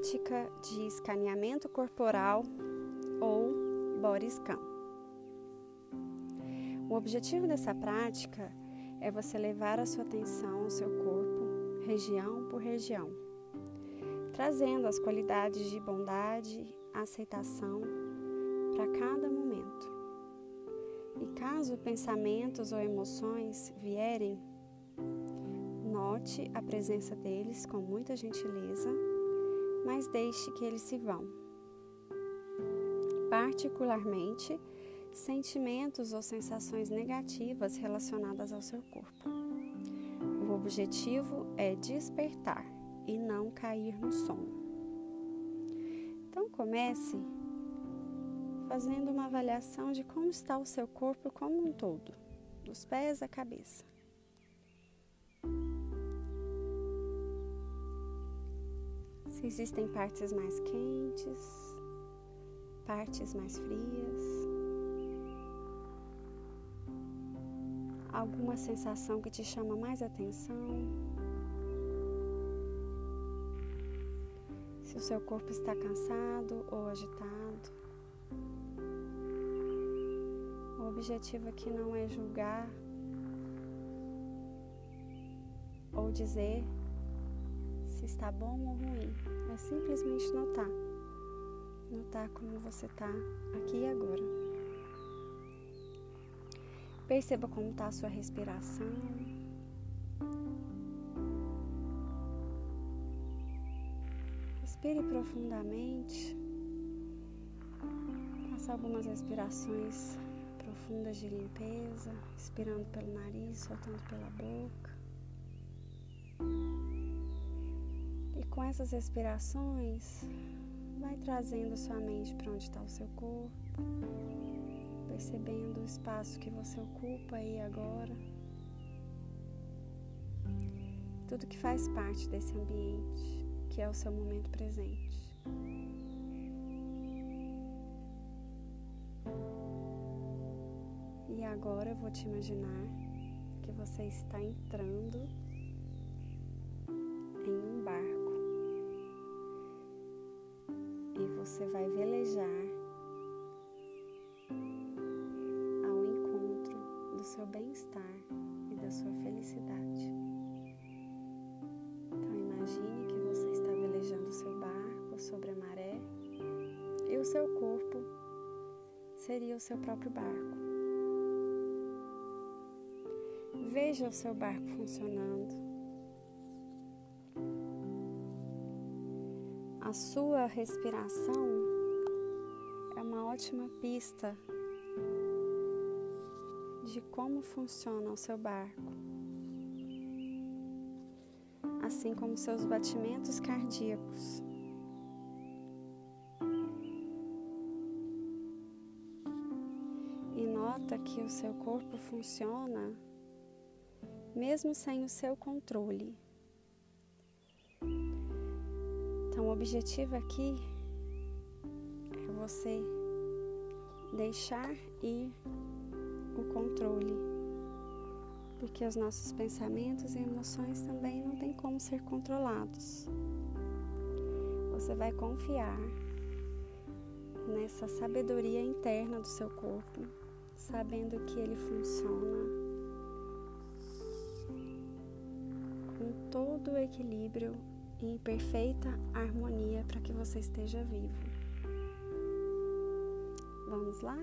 prática de escaneamento corporal ou body scan. O objetivo dessa prática é você levar a sua atenção ao seu corpo, região por região, trazendo as qualidades de bondade, aceitação para cada momento. E caso pensamentos ou emoções vierem, note a presença deles com muita gentileza, mas deixe que eles se vão. Particularmente, sentimentos ou sensações negativas relacionadas ao seu corpo. O objetivo é despertar e não cair no sono. Então comece fazendo uma avaliação de como está o seu corpo como um todo, dos pés à cabeça. Se existem partes mais quentes, partes mais frias, alguma sensação que te chama mais atenção. Se o seu corpo está cansado ou agitado. objetivo aqui não é julgar ou dizer está bom ou ruim, é simplesmente notar. Notar como você está aqui e agora. Perceba como está a sua respiração. Respire profundamente. Faça algumas respirações profundas de limpeza, expirando pelo nariz, soltando pela boca. Com essas respirações, vai trazendo sua mente para onde está o seu corpo, percebendo o espaço que você ocupa aí agora. Tudo que faz parte desse ambiente, que é o seu momento presente. E agora eu vou te imaginar que você está entrando você vai velejar ao encontro do seu bem-estar e da sua felicidade. Então imagine que você está velejando o seu barco sobre a maré e o seu corpo seria o seu próprio barco. Veja o seu barco funcionando. A sua respiração é uma ótima pista de como funciona o seu barco, assim como seus batimentos cardíacos. E nota que o seu corpo funciona mesmo sem o seu controle. Então, o objetivo aqui é você deixar ir o controle, porque os nossos pensamentos e emoções também não têm como ser controlados. Você vai confiar nessa sabedoria interna do seu corpo, sabendo que ele funciona todo o equilíbrio em perfeita harmonia para que você esteja vivo. Vamos lá?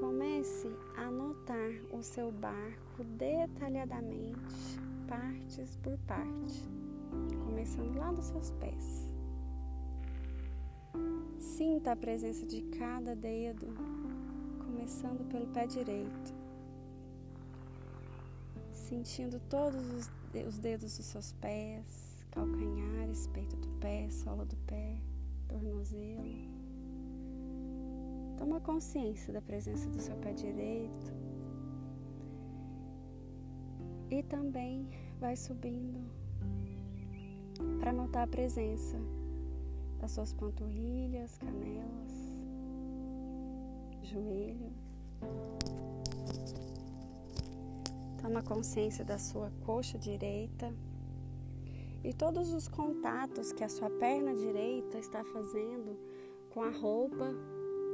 Comece a notar o seu barco detalhadamente, partes por parte, começando lá dos seus pés. Sinta a presença de cada dedo, começando pelo pé direito sentindo todos os, os dedos dos seus pés, calcanhares, peito do pé, sola do pé, tornozelo. Toma consciência da presença do seu pé direito. E também vai subindo para notar a presença das suas panturrilhas, canelas, joelho. Toma consciência da sua coxa direita e todos os contatos que a sua perna direita está fazendo com a roupa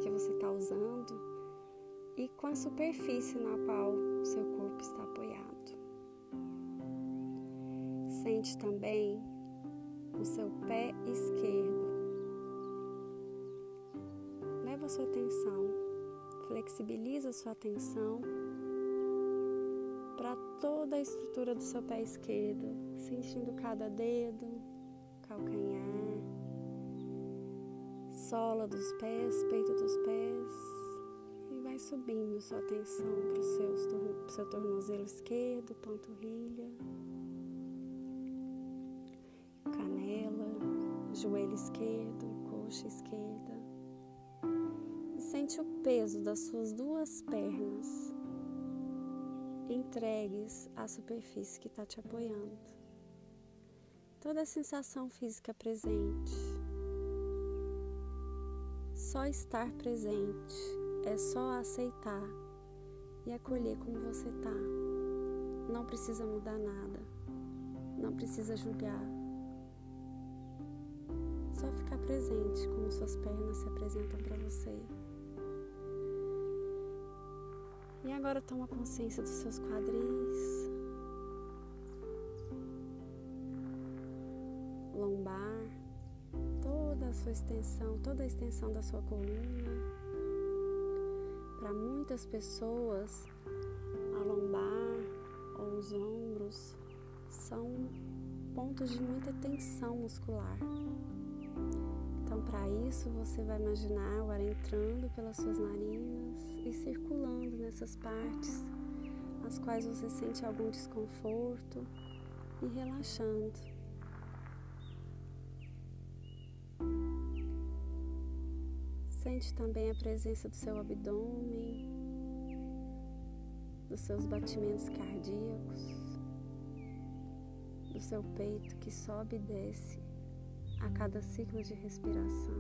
que você está usando e com a superfície na qual o seu corpo está apoiado. Sente também o seu pé esquerdo. Leva a sua atenção, flexibiliza a sua atenção para toda a estrutura do seu pé esquerdo, sentindo cada dedo, calcanhar, sola dos pés, peito dos pés e vai subindo sua atenção para o seu tornozelo esquerdo, panturrilha, canela, joelho esquerdo, coxa esquerda. E sente o peso das suas duas pernas entregues à superfície que está te apoiando. Toda a sensação física presente. Só estar presente é só aceitar e acolher como você está. Não precisa mudar nada. Não precisa julgar. Só ficar presente como suas pernas se apresentam para você. E agora toma consciência dos seus quadris, lombar, toda a sua extensão, toda a extensão da sua coluna. Para muitas pessoas, a lombar ou os ombros são pontos de muita tensão muscular. Para isso, você vai imaginar o ar entrando pelas suas narinas e circulando nessas partes, as quais você sente algum desconforto e relaxando. Sente também a presença do seu abdômen, dos seus batimentos cardíacos, do seu peito que sobe e desce a cada ciclo de respiração.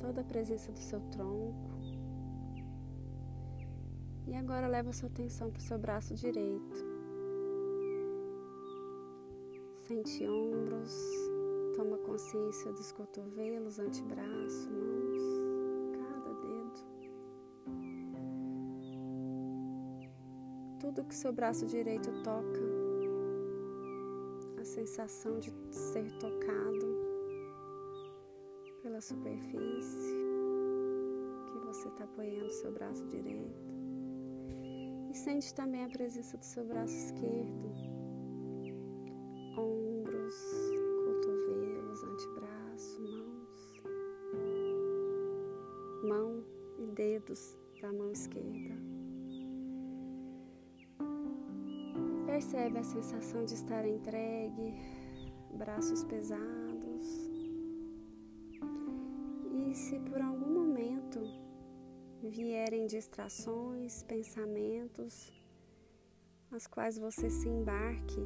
Toda a presença do seu tronco. E agora leva sua atenção para o seu braço direito. Sente ombros, toma consciência dos cotovelos, antebraço, mãos. Tudo que seu braço direito toca, a sensação de ser tocado pela superfície que você está apoiando seu braço direito. E sente também a presença do seu braço esquerdo, Percebe a sensação de estar entregue, braços pesados. E se por algum momento vierem distrações, pensamentos, as quais você se embarque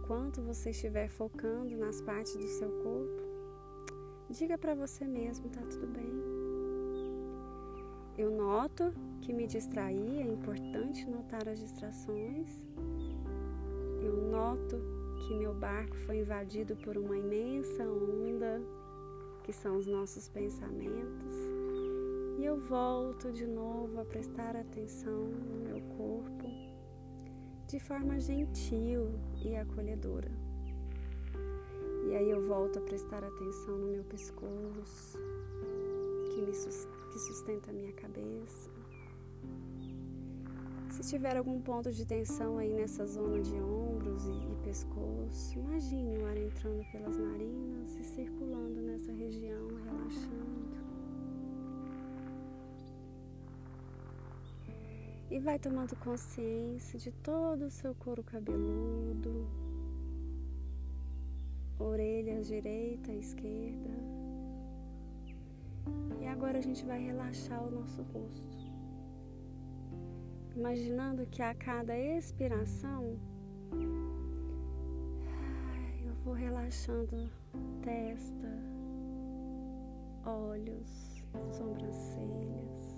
enquanto você estiver focando nas partes do seu corpo, diga para você mesmo, tá tudo bem. Eu noto que me distraía, é importante notar as distrações. Eu noto que meu barco foi invadido por uma imensa onda, que são os nossos pensamentos. E eu volto de novo a prestar atenção no meu corpo de forma gentil e acolhedora. E aí eu volto a prestar atenção no meu pescoço, que, me, que sustenta a minha cabeça. Se tiver algum ponto de tensão aí nessa zona de ombros e, e pescoço, imagine o ar entrando pelas narinas e circulando nessa região, relaxando. E vai tomando consciência de todo o seu couro cabeludo, orelhas direita e esquerda. E agora a gente vai relaxar o nosso rosto. Imaginando que a cada expiração eu vou relaxando testa, olhos, sobrancelhas,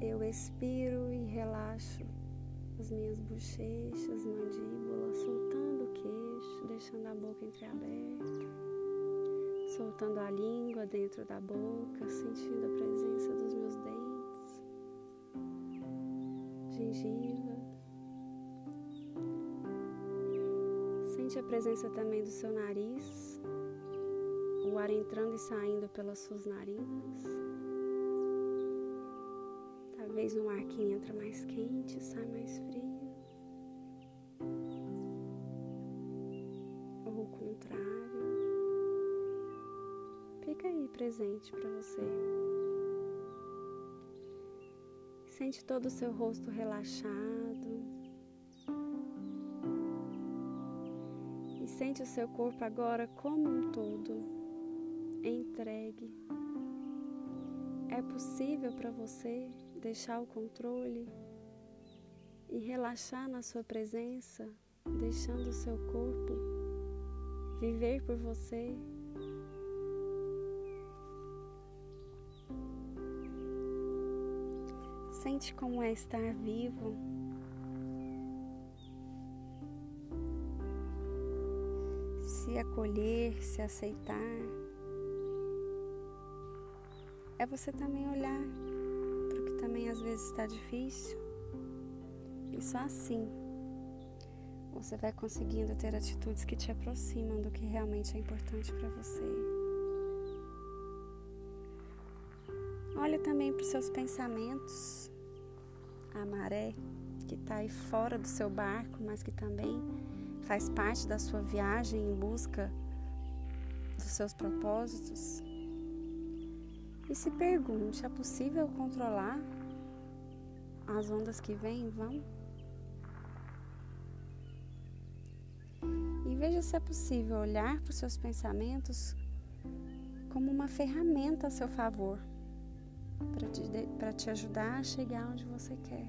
eu expiro e relaxo as minhas bochechas, mandíbulas, soltando o queixo, deixando a boca entreaberta, soltando a língua dentro da boca, sentindo a presença dos meus dentes, gengiva. Sente a presença também do seu nariz, o ar entrando e saindo pelas suas narinas. Talvez um ar que entra mais quente, sai mais frio. Presente para você. Sente todo o seu rosto relaxado. E sente o seu corpo agora como um todo, entregue. É possível para você deixar o controle e relaxar na sua presença, deixando o seu corpo viver por você. Sente como é estar vivo. Se acolher, se aceitar. É você também olhar também às vezes está difícil. E só assim você vai conseguindo ter atitudes que te aproximam do que realmente é importante para você. Olha também para os seus pensamentos, a maré que está aí fora do seu barco, mas que também faz parte da sua viagem em busca dos seus propósitos. E se pergunte: é possível controlar as ondas que vêm e vão? E veja se é possível olhar para os seus pensamentos como uma ferramenta a seu favor para te, te ajudar a chegar onde você quer.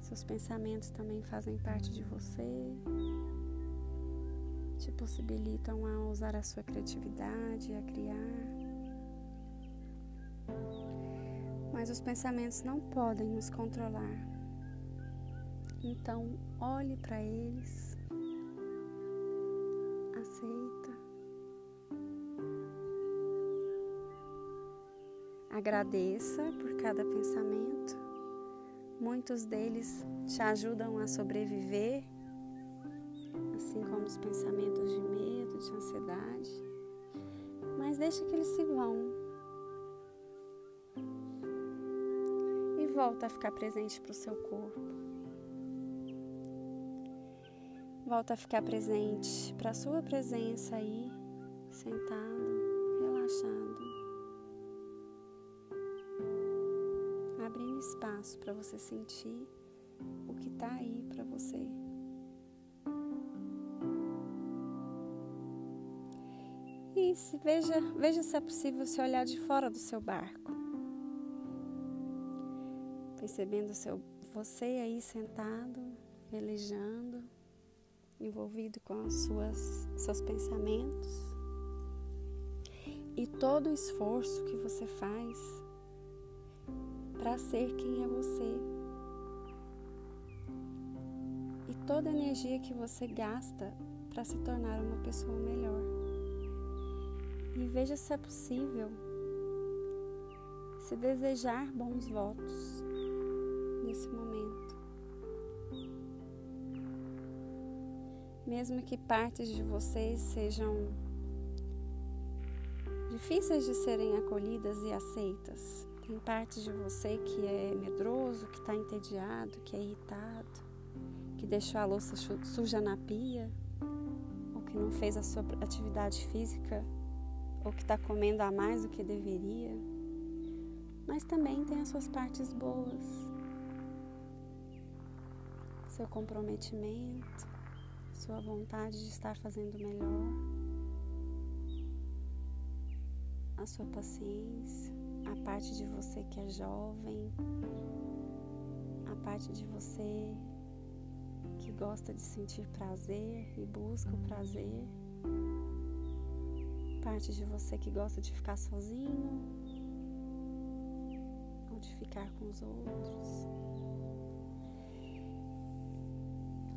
Seus pensamentos também fazem parte de você, te possibilitam a usar a sua criatividade, a criar. mas os pensamentos não podem nos controlar. Então, olhe para eles, agradeça por cada pensamento. Muitos deles te ajudam a sobreviver, assim como os pensamentos de medo, de ansiedade. Mas deixa que eles se vão volta a ficar presente para o seu corpo. Volta a ficar presente para a sua presença aí, sentado, espaço para você sentir o que está aí para você. E se veja, veja se é possível se olhar de fora do seu barco percebendo seu, você aí sentado, velejando, envolvido com suas, seus pensamentos e todo o esforço que você faz para ser quem é você. E toda a energia que você gasta para se tornar uma pessoa melhor. E veja se é possível se desejar bons votos nesse momento. Mesmo que partes de vocês sejam difíceis de serem acolhidas e aceitas, tem parte de você que é medroso, que está entediado, que é irritado, que deixou a louça suja na pia, ou que não fez a sua atividade física, ou que está comendo a mais do que deveria. Mas também tem as suas partes boas. Seu comprometimento, sua vontade de estar fazendo melhor, a sua paciência, a parte de você que é jovem, a parte de você que gosta de sentir prazer e busca o prazer, parte de você que gosta de ficar sozinho, ou de ficar com os outros.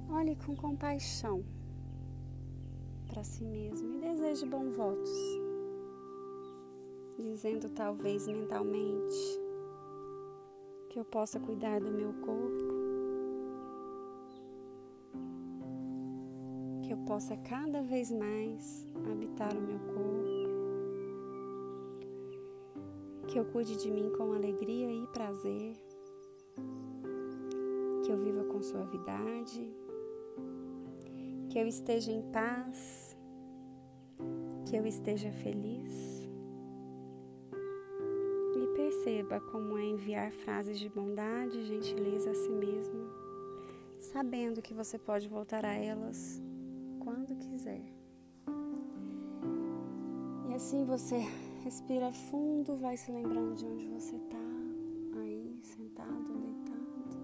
Olhe com compaixão para si mesmo e deseje bons votos, dizendo talvez mentalmente que eu possa cuidar do meu corpo, que eu possa cada vez mais habitar o meu corpo, que eu cuide de mim com alegria e prazer, que eu viva com suavidade. Que eu esteja em paz, que eu esteja feliz. Perceba como é enviar frases de bondade e gentileza a si mesmo, sabendo que você pode voltar a elas quando quiser. E assim você respira fundo, vai se lembrando de onde você está, aí, sentado, deitado.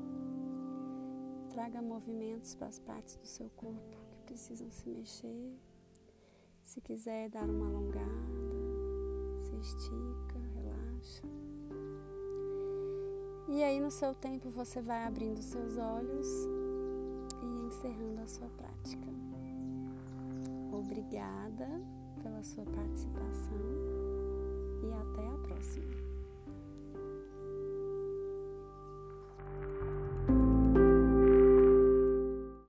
Traga movimentos para as partes do seu corpo precisam se mexer. Se quiser dar uma alongada, se estica, relaxa. E aí, no seu tempo, você vai abrindo seus olhos e encerrando a sua prática. Obrigada pela sua participação e até a próxima.